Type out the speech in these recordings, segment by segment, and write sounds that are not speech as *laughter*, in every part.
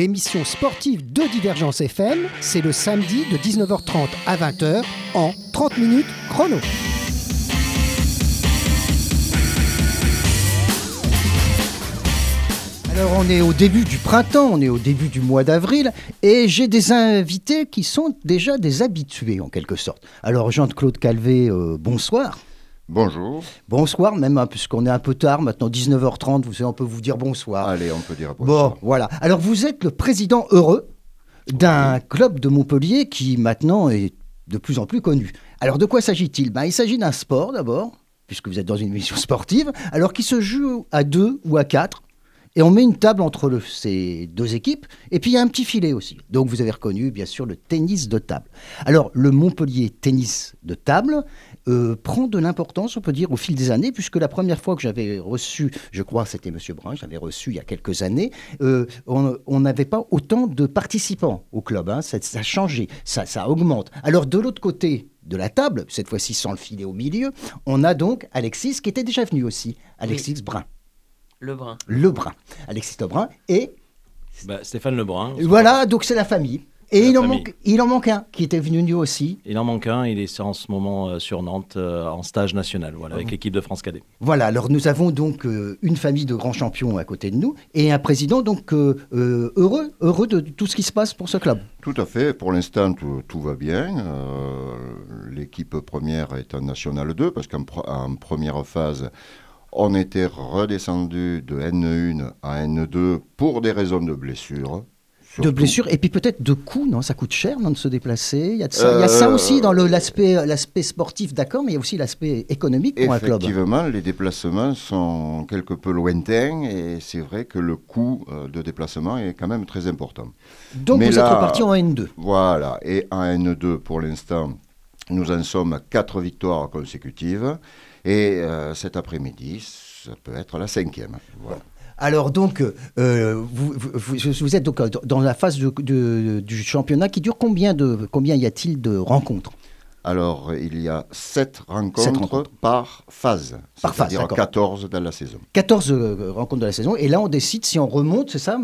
30 minutes chrono, l'émission sportive de Divergence FM, c'est le samedi de 19h30 à 20h en 30 minutes chrono. Alors on est au début du printemps, on est au début du mois d'avril et j'ai des invités qui sont déjà des habitués en quelque sorte. Alors Jean-Claude Calvé, euh, bonsoir. Bonjour. Bonsoir, même hein, puisqu'on est un peu tard, maintenant 19h30, vous savez, on peut vous dire bonsoir. Allez, on peut dire bonsoir. Bon, voilà. Alors vous êtes le président heureux d'un club de Montpellier qui maintenant est de plus en plus connu. Alors de quoi s'agit-il? Ben, Il s'agit d'un sport d'abord, puisque vous êtes dans une émission sportive, alors qui se joue à deux ou à quatre. Et on met une table entre le- ces deux équipes, et puis il y a un petit filet aussi. Donc vous avez reconnu, bien sûr, le tennis de table. Alors le Montpellier tennis de table euh, prend de l'importance, on peut dire, au fil des années, puisque la première fois que j'avais reçu, je crois que c'était Monsieur Brun, j'avais reçu il y a quelques années, euh, on n'avait pas autant de participants au club. hein. Ça, ça a changé, ça, ça augmente. Alors de l'autre côté de la table, cette fois-ci sans le filet au milieu, on a donc Alexis qui était déjà venu aussi, Alexis Brun. Lebrun. Lebrun. Alexis Lebrun. Et Bah, Stéphane Lebrun. voilà, donc c'est la famille. Et il en, manque, il en manque un qui était venu lui aussi. Il en manque un, il est en ce moment euh, sur Nantes euh, en stage national, voilà, avec l'équipe de France Cadet. Voilà, alors nous avons donc euh, une famille de grands champions à côté de nous et un président donc euh, euh, heureux, heureux de tout ce qui se passe pour ce club. Tout à fait. Pour l'instant, tout, tout va bien. Euh, L'équipe première est en National 2 parce qu'en en première phase, on était redescendu de N1 à N2 pour des raisons de blessure. De blessures et puis peut-être de coûts, non? Ça coûte cher, non, de se déplacer? Il y a, de ça, il y a ça Euh, aussi dans le- l'aspect sportif, d'accord, mais il y a aussi l'aspect économique pour un club. Effectivement, les déplacements sont quelque peu lointains et c'est vrai que le coût euh, de déplacement est quand même très important. Donc mais vous là- êtes reparti en N2. Voilà, et en N2 pour l'instant, nous en sommes à quatre victoires consécutives. Et euh, cet après-midi, ça peut être la cinquième. Voilà. Alors donc, euh, vous, êtes donc euh, dans la phase du championnat qui dure combien de combien y a-t-il de rencontres? Alors, il y a sept rencontres, Sept rencontres. par phase, Par phase, c'est-à-dire d'accord. 14 dans la saison. 14 euh, rencontres de la saison et là on décide si on remonte, c'est ça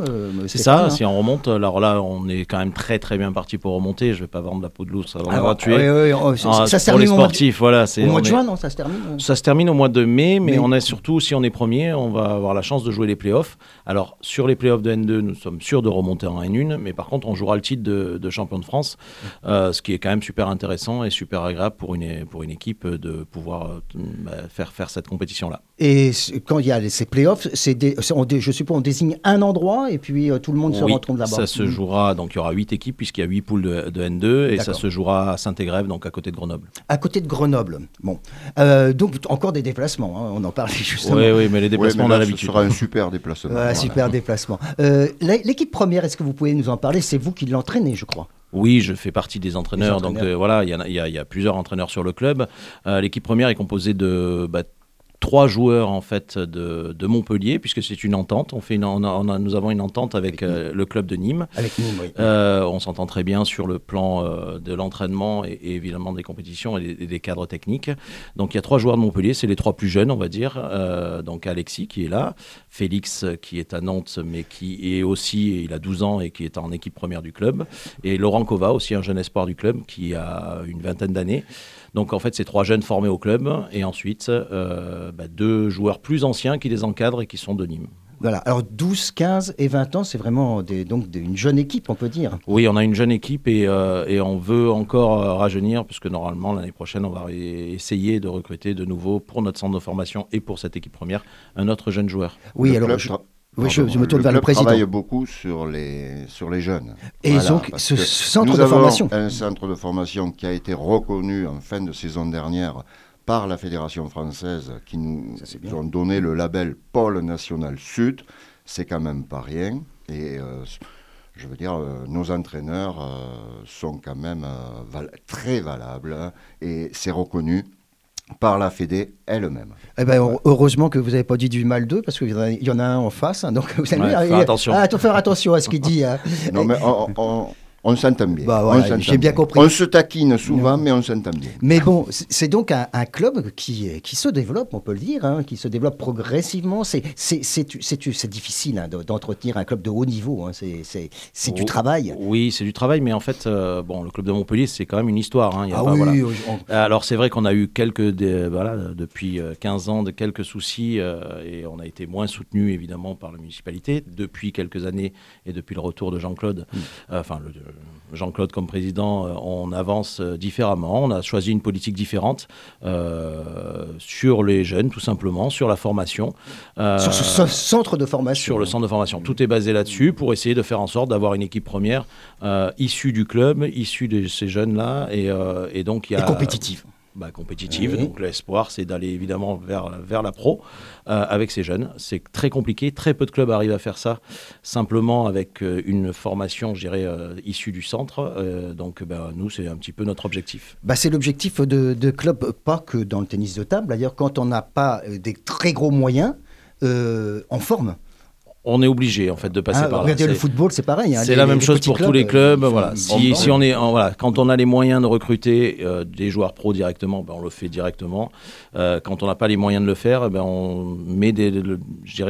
C'est ça, hein si on remonte, alors là, on est quand même très très bien parti pour remonter. Je vais pas vendre la peau de l'ours avant Alors, d'avoir tué. oui, oui, on- ça, Ah, ça se pour les termine au mois de- sportifs, voilà. c'est- Au mois on de est- juin, non Ça se termine Ça se termine au mois de mai, mais Mais- on est surtout, si on est premier, on va avoir la chance de jouer les playoffs. Alors, sur les playoffs de N2, nous sommes sûrs de remonter en N1, mais par contre, on jouera le titre de, de champion de France, euh, ce qui est quand même super intéressant et super agréable pour une, pour une équipe de pouvoir euh, bah, faire, faire cette compétition-là. Et quand il y a ces playoffs, des- on je suppose on désigne un endroit et puis euh, tout le monde se Oui, retrouve là-bas. Ça se Mm. jouera, donc il y aura 8 équipes puisqu'il y a 8 poules de, de N2 et ça se jouera à Saint-Égrève, donc à côté de Grenoble. À côté de Grenoble. Bon, Euh, donc encore des déplacements. hein, on en parlait *laughs* justement. Oui, oui, mais les déplacements, mais on a là, ce l'habitude. sera un super déplacement. Voilà. super déplacement. Euh, l'é- L'équipe première, est-ce que vous pouvez nous en parler? C'est vous qui l'entraînez, je crois. Oui, je fais partie des entraîneurs. Donc euh, voilà, il y, a- y y plusieurs entraîneurs sur le club. Euh, L'équipe première est composée de bah, trois joueurs en fait de, de Montpellier, puisque c'est une entente. On fait une, on a- on a- nous avons une entente avec euh, le club de Nîmes. Avec Nîmes, oui. Euh, on s'entend très bien sur le plan euh, de l'entraînement et, et évidemment des compétitions et des, et des cadres techniques. Donc il y a trois joueurs de Montpellier, c'est les trois plus jeunes, on va dire. Donc Alexis qui est là, Félix euh, qui est à Nantes, mais qui est aussi, il a 12 ans et qui est en équipe première du club, et Laurent Kova, aussi un jeune espoir du club qui a une vingtaine d'années. Donc en fait, c'est trois jeunes formés au club, et ensuite euh, bah, deux joueurs plus anciens qui les encadrent et qui sont de Nîmes. Voilà. Alors 12, 15 et 20 ans, c'est vraiment des, donc des- une jeune équipe, on peut dire. Oui, on a une jeune équipe et, euh, et on veut encore euh, rajeunir, puisque normalement, l'année prochaine, on va essayer de recruter de nouveau pour notre centre de formation et pour cette équipe première un autre jeune joueur. Oui, Le alors club je- tra- oui, je- pardon, je me tourne le vers le président. travaille beaucoup sur les, sur les jeunes. Et Voilà, donc, ce centre nous de avons formation. un centre de formation qui a été reconnu en fin de saison dernière par la Fédération française qui nous Ça, ont donné le label Pôle National Sud. C'est quand même pas rien. Et euh, je veux dire, euh, nos entraîneurs euh, sont quand même val- très valables hein, et c'est reconnu par la Fédé elle-même. Eh ben, heure- heureusement que vous n'avez pas dit du mal d'eux, parce qu'il y, en a- il y en a un en face. hein, donc vous allez Ouais, dire, faut faire attention. Ah, faut faire attention à ce qu'il dit. hein. Non, mais *laughs* on, on- On s'entend bien. Bah, voilà, j'ai bien compris. On se taquine souvent, mais on s'entend bien. Mais bon, c'est donc un, un club qui, qui se développe, on peut le dire, hein, qui se développe progressivement. C'est c'est- c'est- c'est- c'est difficile hein, de- d'entretenir un club de haut niveau. hein. C'est c'est- c'est du Oh, travail. Oui, c'est du travail, mais en fait, euh, bon, le club de Montpellier, c'est quand même une histoire. hein. Il y a Ah pas- oui, voilà. on- Alors c'est vrai qu'on a eu quelques, des- voilà, depuis euh, 15 ans, de quelques soucis euh, et on a été moins soutenu évidemment par la municipalité depuis quelques années et depuis le retour de Jean-Claude, Mm. euh, enfin le- de Jean-Claude comme président, euh, on avance euh, différemment. On a choisi une politique différente euh, sur les jeunes tout simplement, sur la formation. euh, sur ce, ce centre de formation. sur le centre de formation. Tout est basé là-dessus pour essayer de faire en sorte d'avoir une équipe première euh, issue du club, issue de ces jeunes-là. Et, et donc, il y a. Et compétitive. Bah, compétitive. Oui. Donc, l'espoir, c'est d'aller évidemment vers, vers la pro euh, avec ces jeunes. C'est très compliqué. Très peu de clubs arrivent à faire ça simplement avec euh, une formation, je dirais, euh, issue du centre. Donc, bah, nous, c'est un petit peu notre objectif. Bah, c'est l'objectif de, de club, pas que dans le tennis de table. D'ailleurs, quand on n'a pas des très gros moyens, on forme. On est obligé, en fait, de passer Hein, par là. regardez le football, c'est pareil. hein. C'est la même chose pour tous les clubs. euh, voilà. ils Si, on est, en- voilà, quand on a les moyens de recruter euh, des joueurs pros directement, ben, on le fait directement. Euh, quand on n'a pas les moyens de le faire, ben, on met des, le-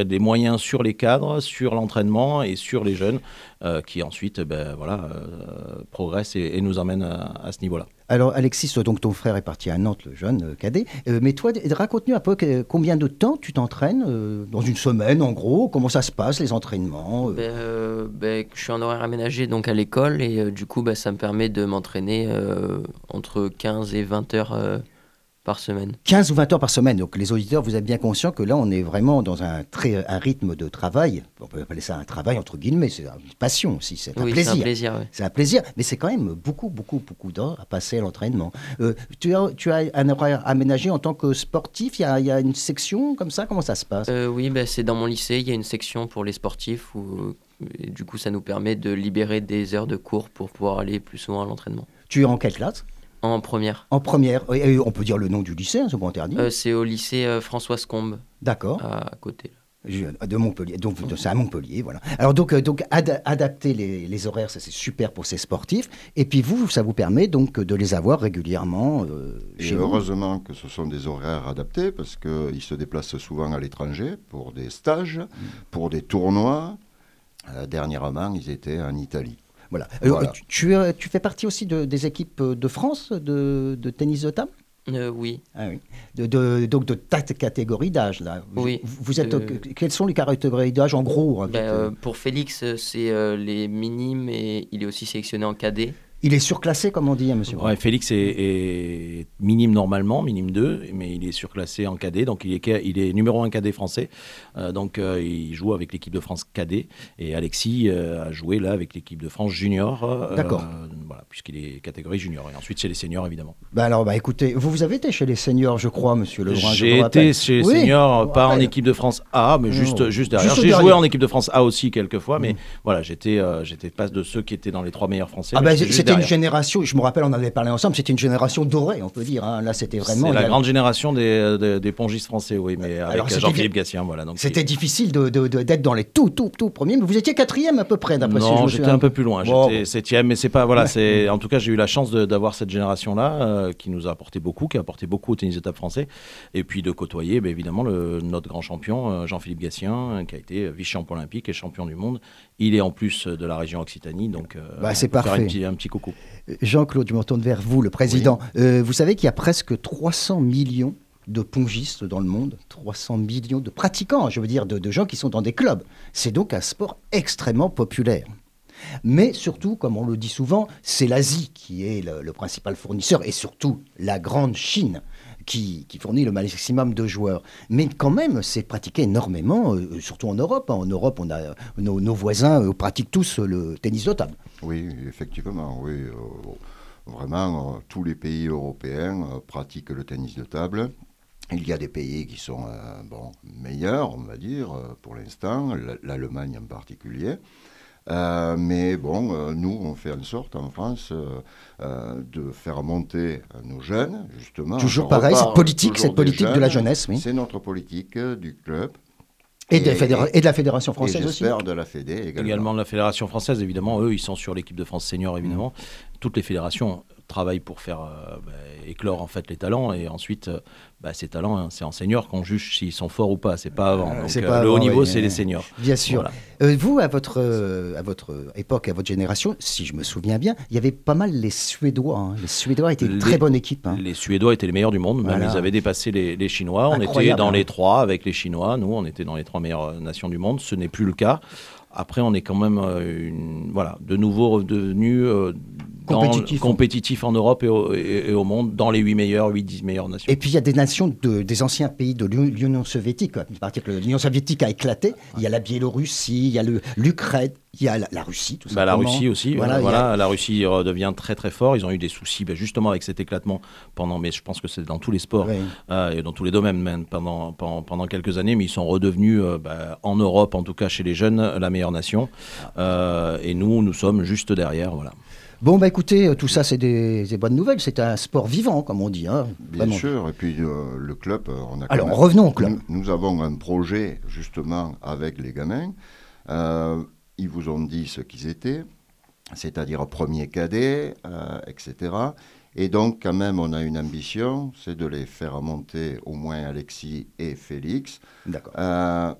des moyens sur les cadres, sur l'entraînement et sur les jeunes, qui ensuite, ben, voilà, progressent et, et nous emmènent à, à ce niveau-là. Alors, Alexis, donc ton frère est parti à Nantes, le jeune euh, cadet. Euh, mais toi, raconte-nous un peu combien de temps tu t'entraînes euh, dans une semaine, en gros? Comment ça se passe, les entraînements Ben, ben, je suis en horaire aménagé donc à l'école et du coup ben, ça me permet de m'entraîner entre 15 et 20 heures par semaine. 15 ou 20 heures par semaine. Donc, les auditeurs, vous êtes bien conscients que là, on est vraiment dans un, très, un rythme de travail. On peut appeler ça un travail, entre guillemets. C'est une passion aussi, c'est un oui, c'est plaisir. un plaisir. ouais. C'est un plaisir, mais c'est quand même beaucoup, beaucoup, beaucoup d'heures à passer à l'entraînement. Euh, tu, as, tu as un horaire aménagé en tant que sportif? Il y, a, il y a une section comme ça? Comment ça se passe? Euh, oui, ben, c'est dans mon lycée, il y a une section pour les sportifs où et du coup ça nous permet de libérer des heures de cours pour pouvoir aller plus souvent à l'entraînement. Tu es en quelle classe? En première, En première. Et- on peut dire le nom du lycée, hein, c'est pas interdit. euh, c'est au lycée euh, François Combe D'accord. à côté. De Montpellier. Donc, c'est à Montpellier, voilà. Alors, donc, euh, donc ad- adapter les, les horaires, ça c'est super pour ces sportifs. Et puis, vous, ça vous permet donc de les avoir régulièrement euh, Et chez vous. heureusement que ce sont des horaires adaptés parce qu'ils se déplacent souvent à l'étranger pour des stages, pour des tournois. Euh, dernièrement, ils étaient en Italie. Voilà. Euh, Voilà. tu, tu, euh, tu fais partie aussi de- des équipes de France de, de tennis de table Euh, oui, Ah oui. De, de- donc de ta catégorie d'âge là. Oui, Vous, vous êtes. euh, Quelles sont les catégories d'âge en gros hein, Ben, euh, pour Félix euh, c'est euh, les minimes et il est aussi sélectionné en cadet. Il est surclassé, comme on dit, hein, monsieur. Ouais, Félix est, est minime normalement, minime 2, mais il est surclassé en cadet, donc il est, il est numéro 1 cadet français. Euh, donc euh, il joue avec l'équipe de France cadet. Et Alexis euh, a joué là avec l'équipe de France junior. D'accord. voilà, puisqu'il est catégorie junior. Et ensuite, c'est les seniors, évidemment. Bah alors, bah écoutez, vous, vous avez été chez les seniors, je crois, monsieur Lebrun. J'ai été chez les Oui, seniors, pas en équipe de France A, mais Non. juste, juste derrière. J'ai joué en équipe de France A aussi quelques fois, mais Mm. voilà, j'étais j'étais pas de ceux qui étaient dans les trois meilleurs français. Ah bah, c'était une génération, je me rappelle, on avait parlé ensemble, c'était une génération dorée, on peut dire. hein. Là, c'était vraiment. La grande génération des, des, des pongistes français, oui, mais avec c'était Jean-Philippe Gatien, voilà. C'était difficile de- de- de- d'être dans les tout, tout, tout premiers, mais vous étiez quatrième à peu près, d'après ce que je Non, me j'étais un peu plus loin. Bon. J'étais septième, mais c'est pas voilà. C'est en tout cas j'ai eu la chance d'avoir cette génération-là euh, qui nous a apporté beaucoup, qui a apporté beaucoup au tennis de table français, et puis de côtoyer, ben, évidemment le, notre grand champion euh, Jean-Philippe Gatien, euh, qui a été vice-champion olympique et champion du monde. Il est en plus euh, de la région Occitanie, donc euh, Bah, c'est peut faire parfait. un petit, coucou. Jean-Claude, je me retourne vers vous, le président. Euh, vous savez qu'il y a presque 300 millions de pongistes dans le monde, 300 millions de pratiquants, je veux dire, de, de gens qui sont dans des clubs. C'est donc un sport extrêmement populaire. Mais surtout, comme on le dit souvent, c'est l'Asie qui est le, le principal fournisseur, et surtout la grande Chine qui, qui fournit le maximum de joueurs. Mais quand même, c'est pratiqué énormément, euh, surtout en Europe. En Europe, on a, nos, nos voisins euh, pratiquent tous le tennis de table. Oui, effectivement, oui. euh, vraiment, euh, tous les pays européens euh, pratiquent le tennis de table. Il y a des pays qui sont euh, bon, meilleurs, on va dire, pour l'instant, l'Allemagne en particulier. Euh, mais bon, euh, nous, on fait en sorte en France euh, de faire monter nos jeunes, justement. Toujours pareil, repart cette politique, cette politique de la jeunes. jeunesse, oui. C'est notre politique du club. Et, de, la fédéra- et de la Fédération française et aussi. j'espère de la Fédé également. Également de la Fédération française, évidemment. Eux, ils sont sur l'équipe de France senior, évidemment. Toutes les fédérations travaillent pour faire euh, bah, éclore en fait les talents et ensuite euh, bah, ces talents, hein, c'est en senior qu'on juge s'ils sont forts ou pas. C'est pas avant. Euh, Donc, c'est pas le haut niveau, oui, c'est les seniors. Bien sûr. Voilà. Vous, à votre, à votre époque, à votre génération, si je me souviens bien, il y avait pas mal les Suédois. hein. Les Suédois étaient une très bonne équipe. hein. Les Suédois étaient les meilleurs du monde, même Voilà. ils avaient dépassé les, les Chinois. On était dans les trois avec les Chinois. Nous, on était dans les trois meilleures nations du monde. Ce n'est plus le cas. Après, on est quand même euh, une, voilà, de nouveau redevenu euh, dans- Compétitif. compétitif en Europe et au, et- et au monde, dans les 8 meilleures, 8-10 meilleures nations. Et puis il y a des nations de- des anciens pays de l'U- l'Union soviétique. L'Union soviétique a éclaté, il y a la Biélorussie, il y a le- l'Ukraine, il y a la, la Russie, tout Bah, la simplement. Russie aussi, Voilà, a- la Russie redevient très très fort. Ils ont eu des soucis bah, justement avec cet éclatement pendant, mais je pense que c'est dans tous les sports euh, et dans tous les domaines même pendant, pendant, pendant quelques années, mais ils sont redevenus euh, bah, en Europe, en tout cas chez les jeunes, la meilleure nation. Euh, et nous, nous sommes juste derrière, voilà. Bon, bah écoutez, euh, tout ça, c'est des, des bonnes nouvelles. C'est un sport vivant, comme on dit. hein. Bien Vraiment. sûr, et puis euh, le club, euh, on a quand Alors, même- revenons au club. Nous, nous avons un projet justement avec les gamins. Euh, ils vous ont dit ce qu'ils étaient, c'est-à-dire premier cadet, euh, etc. Et donc, quand même, on a une ambition, c'est de les faire monter au moins Alexis et Félix euh,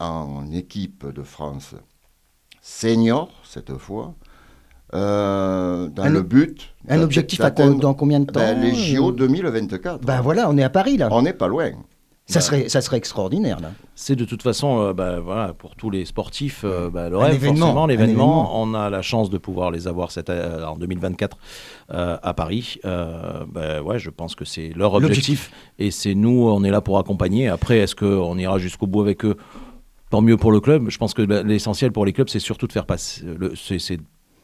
en équipe de France senior, cette fois, euh, dans Un le but. Un objectif à dans combien de temps ben, Les JO euh, 2024. Ben voilà, on est à Paris, là. On n'est pas loin. Ça, serait, ça serait extraordinaire, là. C'est de toute façon, euh, bah, voilà, pour tous les sportifs, euh, bah, le Un rêve, événement, forcément, l'événement. On a la chance de pouvoir les avoir cette, euh, en 2024 euh, à Paris. Euh, bah, ouais, je pense que c'est leur objectif. Et c'est nous, on est là pour accompagner. Après, est-ce qu'on ira jusqu'au bout avec eux? Tant mieux pour le club. Je pense que bah, l'essentiel pour les clubs, c'est surtout de faire passer. le- c'est- c'est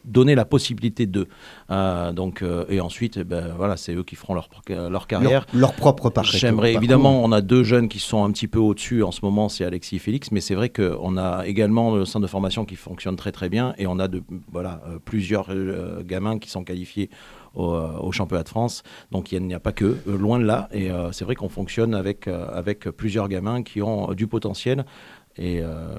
donner la possibilité de. Euh, donc, euh, et ensuite, ben, voilà, c'est eux qui feront leur, leur carrière. Leur, leur propre parcours. J'aimerais évidemment, on a deux jeunes qui sont un petit peu au-dessus en ce moment, c'est Alexis et Félix, mais c'est vrai qu'on a également le centre de formation qui fonctionne très très bien et on a de, voilà, euh, plusieurs euh, gamins qui sont qualifiés au, euh, au championnat de France. Donc il n'y a pas que, euh, loin de là. Et euh, c'est vrai qu'on fonctionne avec, euh, avec plusieurs gamins qui ont euh, du potentiel. Et euh,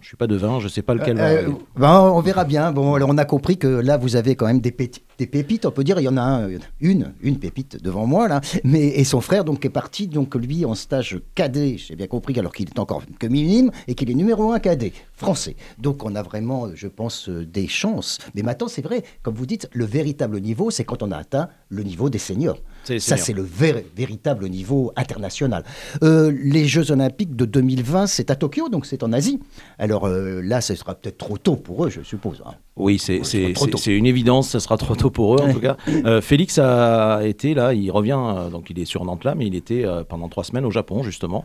je suis pas devin, je sais pas lequel. Euh, arriver. ben, on verra bien. Bon, alors on a compris que là, vous avez quand même des, pépites, on peut dire. Il y en a un, une, une pépite devant moi, là. Mais, et son frère, donc, est parti, donc, lui, en stage cadet, j'ai bien compris, alors qu'il est encore que minime et qu'il est numéro un cadet français. Donc, on a vraiment, je pense, euh, des chances. Mais maintenant, c'est vrai, comme vous dites, le véritable niveau, c'est quand on a atteint le niveau des seniors. Ça, c'est le ver- véritable niveau international. Euh, les Jeux Olympiques de 2020, c'est à Tokyo, donc c'est en Asie. Alors euh, là, ce sera peut-être trop tôt pour eux, je suppose. hein. Oui, c'est Ouais, une évidence, ça sera trop tôt pour eux en tout cas. Euh, Félix a été là, il revient, donc il est sur Nantes là, mais il était pendant trois semaines au Japon justement,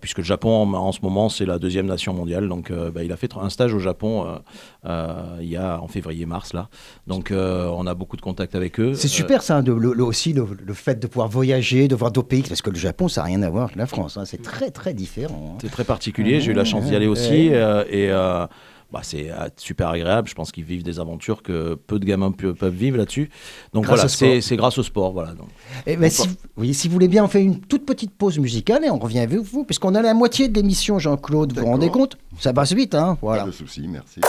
puisque le Japon en, en ce moment c'est la deuxième nation mondiale, donc bah, il a fait un stage au Japon il y a en février-mars là, donc on a beaucoup de contacts avec eux. C'est super ça, de- le- le- aussi le, le fait de pouvoir voyager, de voir d'autres pays, parce que le Japon, ça n'a rien à voir avec la France. hein. C'est très très différent. hein. C'est très particulier, j'ai eu la chance d'y aller aussi. euh, et euh, bah, c'est euh, super agréable. Je pense qu'ils vivent des aventures que peu de gamins peuvent vivre là-dessus. Donc Grâce voilà, c'est grâce au sport. Voilà, donc. Eh ben, si, oui, si vous voulez bien, on fait une toute petite pause musicale et on revient avec vous, puisqu'on a la moitié de l'émission, Jean-Claude. Vous vous rendez compte? Ça passe vite, hein Voilà. Pas de souci, merci.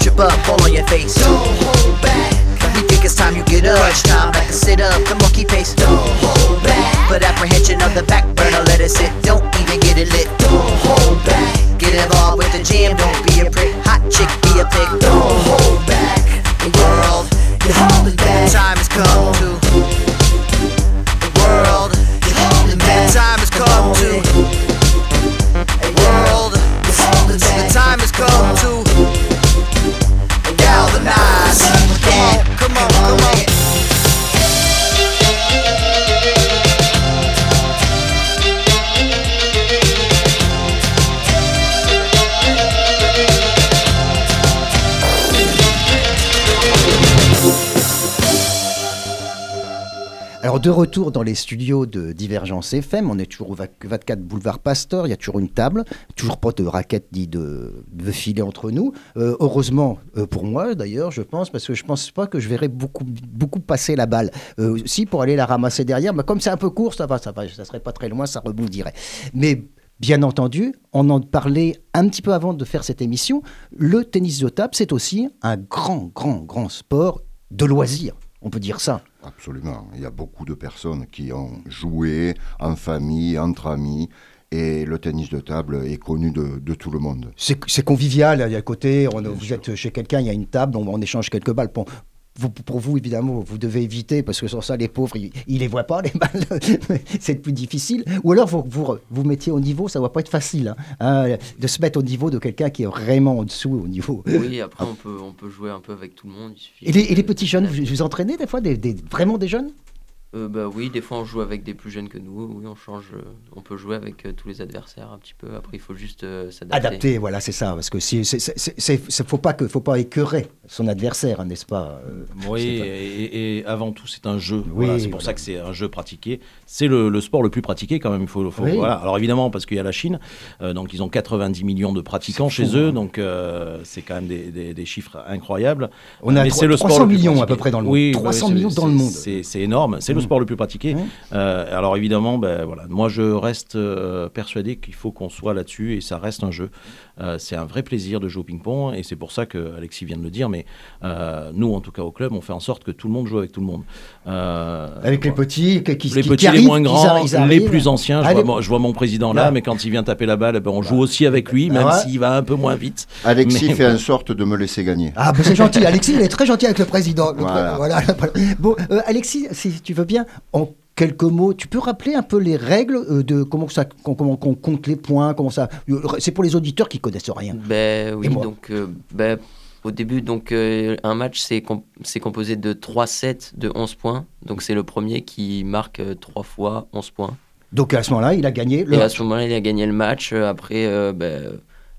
Trip up, fall on your face. Don't hold back. You think it's time you get up. Crunch time, like to sit up, the monkey pace. Don't hold back. Put apprehension of the back burner, let it sit. Don't even get it lit. Don't hold back. Get involved with the jam, don't be a prick. Hot chick, be a pig. Don't hold back. The world, you're holding back. The time has come to. The world, you're holding back. The time has come to. The world, you're holding back. The time has come to. De retour dans les studios de Divergence FM, on est toujours au 24 boulevard Pasteur, il y a toujours une table, toujours pas de raquette ni de, de filet entre nous. Euh, heureusement euh, pour moi d'ailleurs, je pense, parce que je pense pas que je verrai beaucoup, beaucoup passer la balle. Euh, si pour aller la ramasser derrière, mais comme c'est un peu court, ça va, ça va, ça serait pas très loin, ça rebondirait. Mais Bien entendu, on en parlait un petit peu avant de faire cette émission, le tennis de table, c'est aussi un grand, grand, grand sport de loisir. On peut dire ça. Absolument. Il y a beaucoup de personnes qui ont joué en famille, entre amis. Et le tennis de table est connu de, de tout le monde. C'est convivial, il y a à côté, on- vous êtes chez quelqu'un, il y a une table, on, on échange quelques balles. Pour, vous- pour vous, évidemment, vous devez éviter, parce que sans ça, les pauvres, ils ne les voient pas, les balles. *laughs* c'est plus difficile. Ou alors, vous vous, vous mettiez au niveau, ça ne va pas être facile, hein, hein, de se mettre au niveau de quelqu'un qui est vraiment en dessous au niveau. Oui, après on peut, on peut jouer un peu avec tout le monde. il suffit Et les, et les de- petits jeunes, vous, vous entraînez des fois, des, des- vraiment des jeunes? Euh, bah oui, des fois on joue avec des plus jeunes que nous. Oui, on change. euh, on peut jouer avec euh, tous les adversaires un petit peu. Après, il faut juste euh, s'adapter. Adapté, voilà, c'est ça. Parce que si, c'est, c'est, c'est- c'est- faut pas que, faut pas écœurer son adversaire, hein, n'est-ce pas euh, Oui, c'est pas- et, et avant tout, c'est un jeu. Oui, Voilà, c'est pour voilà. ça que c'est un jeu pratiqué. C'est le, le sport le plus pratiqué quand même. Il faut, faut- Oui. voilà. Alors évidemment, parce qu'il y a la Chine, euh, donc ils ont 90 millions de pratiquants chez fou, eux, hein. donc euh, c'est quand même des, des- des chiffres incroyables. On a Mais trois- c'est le 300 sport le plus millions à pratiqué. peu près dans le monde. Oui, 300 oui, millions c'est- dans le monde. C'est c'est énorme. C'est le Mm. sport le plus pratiqué. Mm. Euh, alors évidemment, ben, voilà, moi je reste euh, persuadé qu'il faut qu'on soit là-dessus et ça reste un jeu. Euh, c'est un vrai plaisir de jouer au ping-pong et c'est pour ça que Alexis vient de le dire. Mais euh, nous, en tout cas au club, on fait en sorte que tout le monde joue avec tout le monde. Euh, Avec les petits qui, les qui petits, arrivent, les moins grands, les plus anciens. Je, vois, mon, je vois mon président là, Là. mais quand il vient taper la balle, ben, on joue aussi avec lui, même Ah ouais. s'il va un peu moins vite. Alexis Mais fait en sorte de me laisser gagner. Ah, bah, c'est gentil. Alexis, il est très gentil avec le président. Le Voilà. pré- *laughs* voilà. Bon, euh, Alexis, si tu veux bien, en quelques mots, tu peux rappeler un peu les règles euh, de comment ça, com- comment qu'on compte les points, comment ça. euh, C'est pour les auditeurs qui connaissent rien. Ben oui, donc euh, ben, au début, donc euh, un match c'est com- c'est composé de 3 sets de 11 points. Donc c'est le premier qui marque 3 fois 11 points. Donc à ce moment-là, il a gagné le Et à match. ce moment-là, il a gagné le match. Euh, Après, euh, ben,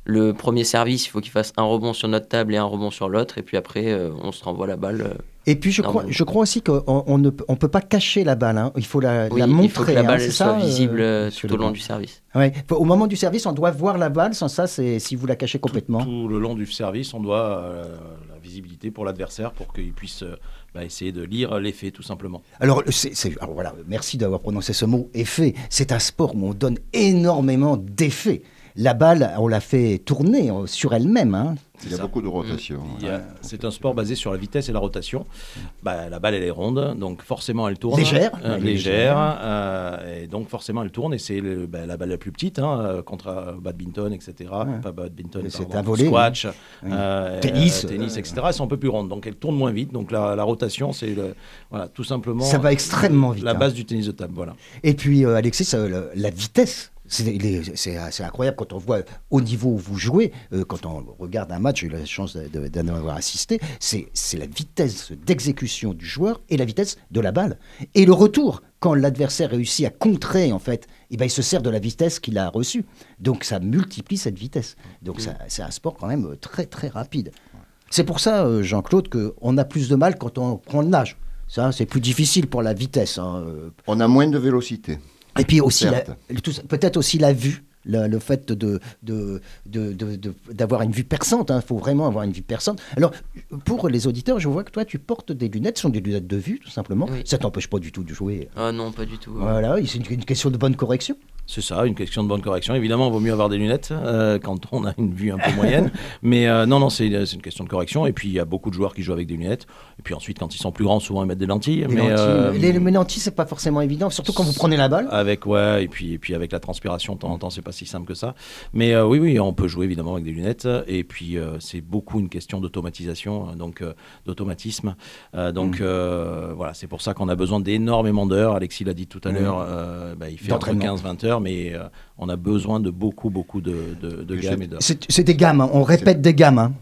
le premier service, il faut qu'il fasse un rebond sur notre table et un rebond sur l'autre. Et puis après, euh, on se renvoie la balle. Et puis je crois, je crois aussi qu'on on ne peut- on peut pas cacher la balle. hein. Il faut la, Oui, la montrer. il faut que la hein, balle ça, soit euh, visible euh, tout au long du service. Ouais. Au moment du service, on doit voir la balle. Sans ça, c'est si vous la cachez complètement. Tout le long du service, on doit euh, la visibilité pour l'adversaire pour qu'il puisse euh, bah, essayer de lire l'effet tout simplement. Alors, c'est, c'est- alors voilà, merci d'avoir prononcé ce mot effet. C'est un sport où on donne énormément d'effets. La balle, on la fait tourner sur elle-même. hein. Il y a ça. beaucoup de rotation. Il y a- C'est un sport basé sur la vitesse et la rotation. Bah, la balle, elle est ronde, donc forcément elle tourne. Légère. Euh, légère. euh, et donc forcément elle tourne, et c'est bah, la balle la plus petite, hein, contre euh, badminton, etc. Pas badminton, Mais c'est un volley, squash, oui. euh, Tennis. euh, tennis, etc. Elles sont un peu plus rondes, donc elles tournent moins vite. Donc la, la rotation, c'est voilà, tout simplement. Ça va extrêmement vite, La hein. base du tennis de table, voilà. Et puis, euh, Alexis, la vitesse. C'est incroyable quand on voit au niveau où vous jouez, euh, quand on regarde un match, j'ai eu la chance de- de- d'en avoir assisté, c'est la vitesse d'exécution du joueur et la vitesse de la balle. Et le retour, quand l'adversaire réussit à contrer, en fait, eh ben, il se sert de la vitesse qu'il a reçue. Donc ça multiplie cette vitesse. Donc c'est un sport quand même euh, très très rapide. C'est pour ça, euh, Jean-Claude, qu'on a plus de mal quand on prend le nage. Ça, c'est plus difficile pour la vitesse. hein, On a moins de vélocité. Et puis aussi, peut-être aussi la vue, le, le fait de, d'avoir une vue perçante. Il faut vraiment avoir une vue perçante. Alors, pour les auditeurs, je vois que toi, tu portes des lunettes, ce sont des lunettes de vue, tout simplement. Oui. Ça t'empêche pas du tout de jouer. Ah non, pas du tout. Voilà, c'est une, une question de bonne correction. C'est ça, une question de bonne correction. Évidemment, il vaut mieux avoir des lunettes euh, quand on a une vue un peu moyenne. *laughs* Mais euh, non, non, c'est c'est une question de correction. Et puis, il y a beaucoup de joueurs qui jouent avec des lunettes. Et puis ensuite, quand ils sont plus grands, souvent, ils mettent des lentilles. Les mais, lentilles, euh, les, les lentilles, c'est pas forcément évident, surtout quand vous prenez la balle. Avec, ouais, et puis, et puis avec la transpiration, de temps en temps, c'est pas si simple que ça. Mais euh, oui, oui, on peut jouer évidemment avec des lunettes. Et puis, euh, c'est beaucoup une question d'automatisation, euh, donc euh, d'automatisme. Euh, donc, Mm. euh, voilà, c'est pour ça qu'on a besoin d'énormément d'heures. Alexis l'a dit tout à l'heure, euh, bah, il fait entre D'entraînement. 15-20 heures, mais euh, on a besoin de beaucoup, beaucoup de, de, de Et gammes c'est des gammes, hein, on répète des gammes. hein.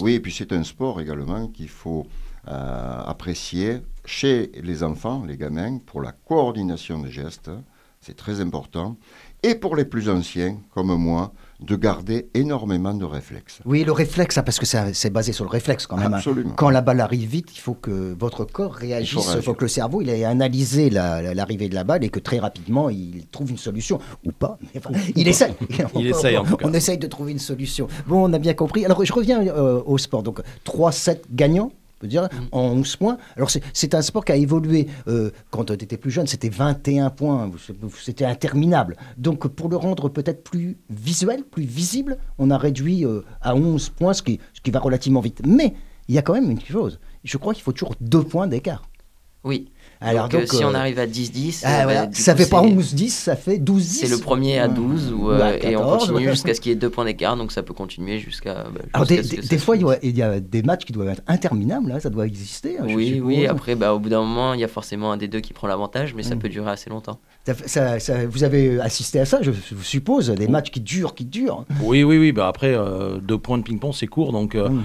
Oui, et puis c'est un sport également qu'il faut euh, apprécier chez les enfants, les gamins, pour la coordination des gestes. C'est très important. Et pour les plus anciens, comme moi, de garder énormément de réflexes. Oui, le réflexe, hein, parce que c'est basé sur le réflexe quand même. hein. Absolument. Quand la balle arrive vite, il faut que votre corps réagisse, il faut, réagir. que le cerveau il ait analysé la- la- l'arrivée de la balle et que très rapidement il trouve une solution. Ou pas, mais enfin, il essaye. *laughs* Il essaye, en tout cas. On essaye de trouver une solution. Bon, on a bien compris. Alors je reviens euh, au sport. Donc 3-7 gagnants. On peut dire, en 11 points. Alors, c'est- c'est un sport qui a évolué. euh, quand tu étais plus jeune, c'était 21 points. C'était interminable. Donc, pour le rendre peut-être plus visuel, plus visible, on a réduit euh, à 11 points, ce qui, ce qui va relativement vite. Mais il y a quand même une chose. Je crois qu'il faut toujours deux points d'écart. Oui. Alors, donc, euh, donc, si euh, on arrive à 10-10, Ah, euh, voilà. bah, ça coup, fait pas c'est- 11-10, ça fait 12-10. C'est le premier à 12 ou, euh, Ou à et on 14, continue ouais. jusqu'à ce qu'il y ait deux points d'écart, donc ça peut continuer jusqu'à. bah, Alors, des, fois, il y, a, il y a des matchs qui doivent être interminables, hein, ça doit exister. hein, Oui, oui, après, bah, au bout d'un moment, il y a forcément un des deux qui prend l'avantage, mais ça Mm. peut durer assez longtemps. Ça- ça- ça- vous avez assisté à ça, je, je suppose, des matchs qui durent, qui durent. Oui, oui, oui. Bah après, euh, deux points de ping-pong, c'est court. Donc, euh, Mm.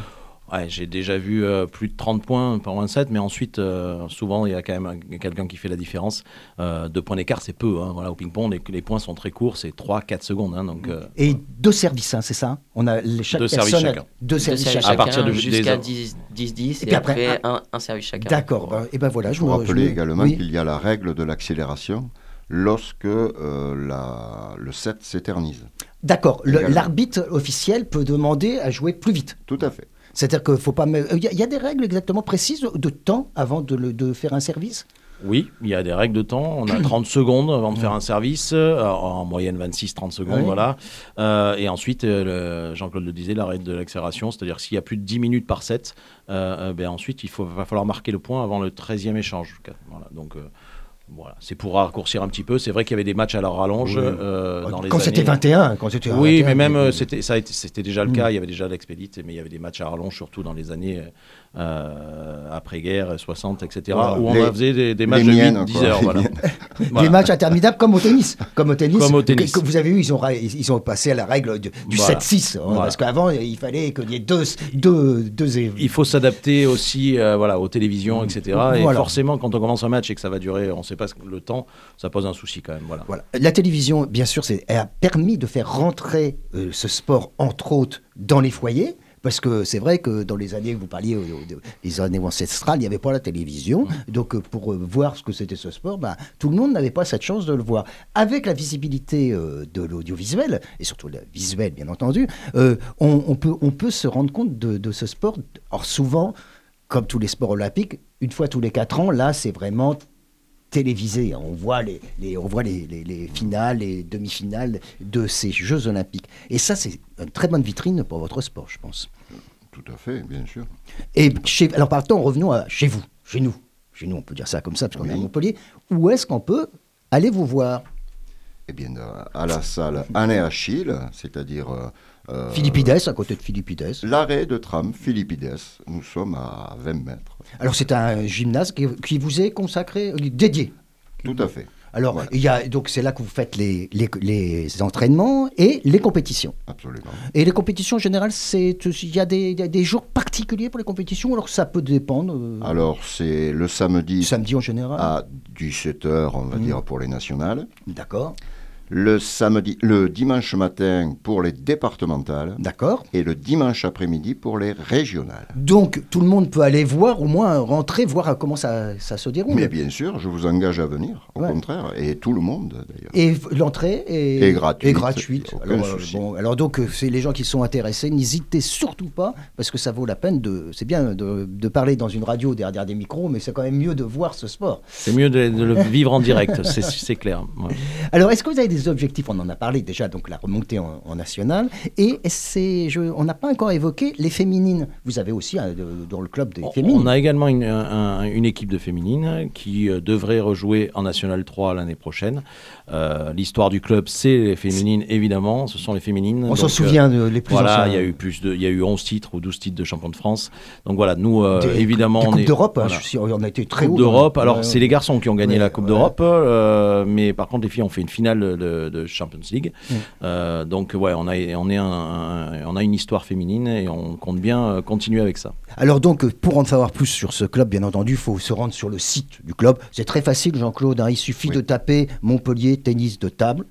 Ouais, j'ai déjà vu euh, plus de 30 points par 27. Mais ensuite, euh, souvent, il y a quand même un- quelqu'un qui fait la différence. Euh, deux points d'écart, c'est peu. hein. Voilà, au ping-pong, les, les points sont très courts. C'est 3-4 secondes. hein. donc, euh, Et deux services, hein, c'est ça On a les- chaque Deux services personne chacun. Deux Deux services services chacun. À partir de- jusqu'à des- 10-10 Et et, puis après, après, un, un service chacun. D'accord. ben, et ben voilà, Il je je me- également oui. qu'il y a la règle de l'accélération lorsque euh, la- le set s'éternise. D'accord. L'arbitre officiel peut demander à jouer plus vite. Tout à fait. C'est-à-dire qu'il faut pas. Il y, a- il y a des règles exactement précises de temps avant de, le- de faire un service? Oui, il y a des règles de temps. On a *clears throat* 30 secondes avant de faire un service, euh, en moyenne 26-30 secondes, Oui. voilà. Euh, et ensuite, euh, Jean-Claude le disait, la règle de l'accélération, c'est-à-dire s'il y a plus de 10 minutes par set, euh, euh, ben ensuite il faut, va falloir marquer le point avant le 13e échange. Voilà, donc euh, voilà, c'est pour raccourcir un petit peu. C'est vrai qu'il y avait des matchs à la rallonge Oui. euh, dans les Quand c'était années- 21. Quand c'était oui, 21, mais même euh, c'était ça c'était déjà le Mm. cas. Il y avait déjà l'expédite, mais il y avait des matchs à rallonge, surtout dans les années euh, après-guerre, 60, etc., Voilà. où on Les- faisait des, matchs de miennes, 10 quoi, heures. *laughs* Voilà. Des matchs interminables comme au tennis. Comme au tennis. Comme au tennis. que vous avez vu, ils ont, ils ont passé à la règle du, du Voilà. 7-6. hein, Voilà. Parce qu'avant, il fallait qu'il y ait deux, deux, deux Il faut s'adapter aussi euh, voilà, aux télévisions, etc. Et Voilà. forcément, quand on commence un match et que ça va durer, on ne sait pas le temps, ça pose un souci quand même. Voilà. Voilà. La télévision, bien sûr, elle a permis de faire rentrer euh, ce sport, entre autres, dans les foyers. Parce que c'est vrai que dans les années, vous parliez euh, de- des années ancestrales, il n'y avait pas la télévision. Donc euh, pour euh, voir ce que c'était ce sport, bah, tout le monde n'avait pas cette chance de le voir. Avec la visibilité de l'audiovisuel, et surtout le visuel bien entendu, on, on peut, on peut se rendre compte de, de ce sport. Or souvent, comme tous les sports olympiques, une fois tous les quatre ans, là c'est vraiment télévisé. On voit les, les- on voit les, les- les finales, les demi-finales de ces Jeux Olympiques. Et ça, c'est une très bonne vitrine pour votre sport, je pense. Tout à fait, bien sûr. Et chez, alors, par contre, revenons à chez vous, chez nous. Chez nous, on peut dire ça comme ça, parce qu'on est à. Montpellier. Où est-ce qu'on peut aller vous voir? Eh bien, euh, à la salle Anne Achille, c'est-à-dire euh, Philippides, à côté de Philippides. l'arrêt de tram Philippides. Nous sommes à 20 mètres. Alors, c'est un gymnase qui, qui vous est consacré, euh, dédié. Tout à fait, Alors, Voilà. il y a, donc c'est là que vous faites les, les, les entraînements et les compétitions. absolument. Et les compétitions en général, c'est il y a des, il y a des jours particuliers pour les compétitions, alors ça peut dépendre. euh, Alors, c'est le samedi samedi en général. à 17h, on va Mm. dire, pour les nationales. D'accord, Le, samedi, le dimanche matin pour les départementales. d'accord. Et le dimanche après-midi pour les régionales. Donc tout le monde peut aller voir, au moins rentrer, voir comment ça, ça se déroule. Mais bien sûr, je vous engage à venir, au Ouais. contraire, et tout le monde d'ailleurs. Et l'entrée est, Est gratuite, est gratuite. aucun Alors, euh, souci. bon, alors donc, euh, c'est les gens qui sont intéressés, n'hésitez surtout pas, parce que ça vaut la peine de. C'est bien de, de parler dans une radio derrière des micros, mais c'est quand même mieux de voir ce sport. C'est mieux de, de le vivre en direct, *laughs* c'est- c'est clair. Ouais. Alors, est-ce que vous avez des les objectifs, on en a parlé déjà, donc la remontée en, en national. Et c'est, je, on n'a pas encore évoqué les féminines. Vous avez aussi hein, de- dans le club des On- féminines. On a également une, un- une équipe de féminines qui euh, devrait rejouer en National 3 l'année prochaine. Euh, L'histoire du club, c'est les féminines, évidemment. Ce sont les féminines. on s'en euh, souvient de- les plus Voilà, il y a eu plus de, il y a eu 11 titres ou 12 titres de champion de France. Donc voilà, nous euh, Des- évidemment des on Coupes est d'Europe, hein, voilà. on a été très Coupe haut. d'Europe. Alors Ouais, c'est les garçons qui ont gagné Ouais, la Coupe ouais. d'Europe, mais par contre les filles ont fait une finale de, de Champions League. Donc ouais, on a on est un- un- on a une histoire féminine et on compte bien continuer avec ça. Alors donc, pour en savoir plus sur ce club, bien entendu, il faut se rendre sur le site du club. C'est très facile, Jean-Claude. hein, il suffit Oui. de taper Montpellier tennis de table.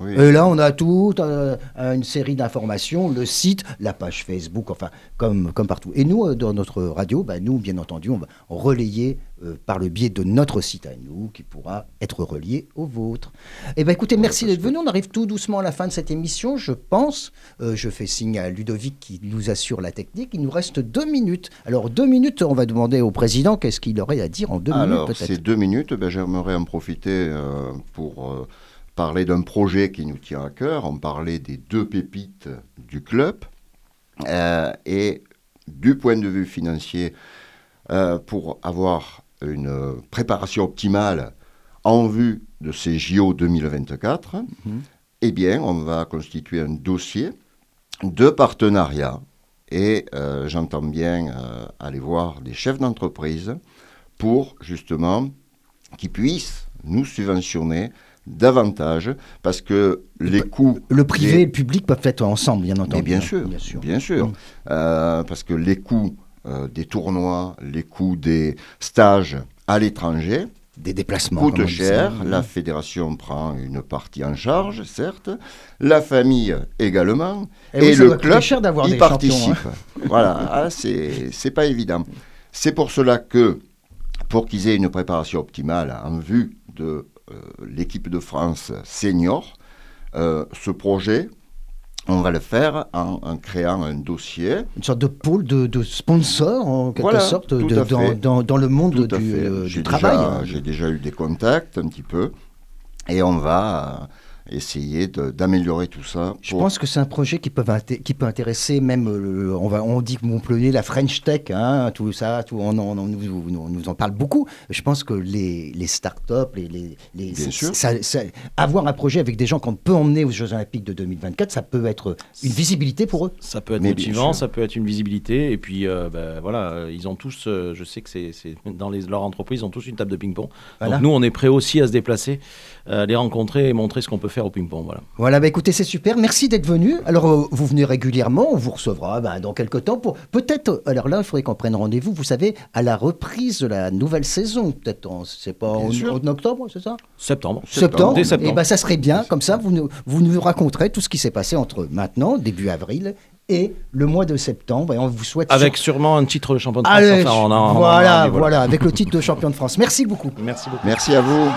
Oui. Et là, on a tout, euh, une série d'informations, le site, la page Facebook, enfin, comme, comme partout. Et nous, euh, dans notre radio, bah, nous, bien entendu, on va relayer euh, par le biais de notre site à nous, qui pourra être relié au vôtre. Eh ben, écoutez, merci d'être venu. On arrive tout doucement à la fin de cette émission, je pense. Euh, je fais signe à Ludovic qui nous assure la technique. Il nous reste deux minutes. Alors, deux minutes, on va demander au président qu'est-ce qu'il aurait à dire en deux Alors, minutes, ces peut-être. deux minutes, ben, j'aimerais en profiter pour parler d'un projet qui nous tient à cœur. On parlait des deux pépites du club. Euh, et du point de vue financier, euh, pour avoir une préparation optimale en vue de ces JO 2024, Mhm. eh bien, on va constituer un dossier de partenariat. Et euh, j'entends bien euh, aller voir des chefs d'entreprise pour justement qu'ils puissent nous subventionner davantage parce que les coûts Le privé et le public peuvent être ensemble, bien entendu. mais bien hein, sûr, Bien sûr. bien sûr. Mm. Euh, parce que les coûts euh, des tournois, les coûts des stages à l'étranger Des déplacements. coûtent cher. La fédération prend une partie en charge, certes. La famille également. Eh et ça le club cher y des participe. *laughs* voilà, ah, c'est pas évident. C'est pour cela que, pour qu'ils aient une préparation optimale en vue de l'équipe de France senior, euh, ce projet, on va le faire en, en créant un dossier. Une sorte de pôle de, de sponsors, en quelque Voilà, sorte, de- dans, fait. dans, dans le monde du, euh, J'ai du travail. déjà-. J'ai déjà eu des contacts un petit peu. Et on va euh, essayer d'améliorer tout ça. Je pense que c'est un projet qui peut, qui peut intéresser même, euh, le- on, va, on dit que Montpellier, la French Tech, hein, tout ça, tout, on, nous, on nous en parle beaucoup. Je pense que les, les startups, les, les, les- Bien c'est- sûr. ça- ça- avoir un projet avec des gens qu'on peut emmener aux Jeux Olympiques de 2024, ça peut être une visibilité pour eux. Ça peut être Mais motivant, ça peut être une visibilité. Et puis, euh, ben, voilà, euh, ils ont tous, euh, je sais que c'est c'est- dans les, leur entreprise, ils ont tous une table de ping-pong. Voilà. Donc nous, on est prêts aussi à se déplacer, euh, les rencontrer et montrer ce qu'on peut faire au ping-pong. Voilà. Voilà, bah écoutez, c'est super. Merci d'être venu. Alors, euh, vous venez régulièrement, on vous recevra bah, dans quelques temps pour peut-être. Alors là, il faudrait qu'on prenne rendez-vous, vous savez, à la reprise de la nouvelle saison. Peut-être, en- c'est pas en, en octobre, c'est ça? Septembre. Septembre. Dès septembre. Et ben, ça serait bien. Comme ça, vous nous, vous nous raconterez tout ce qui s'est passé entre maintenant, début avril, et le mois de septembre. Et on vous souhaite. Avec sûrement un titre de champion de France. Allez, Enfin, on en- on en voilà, dit, voilà, avec le titre de *laughs* champion de France. Merci beaucoup. Merci beaucoup. Merci à vous.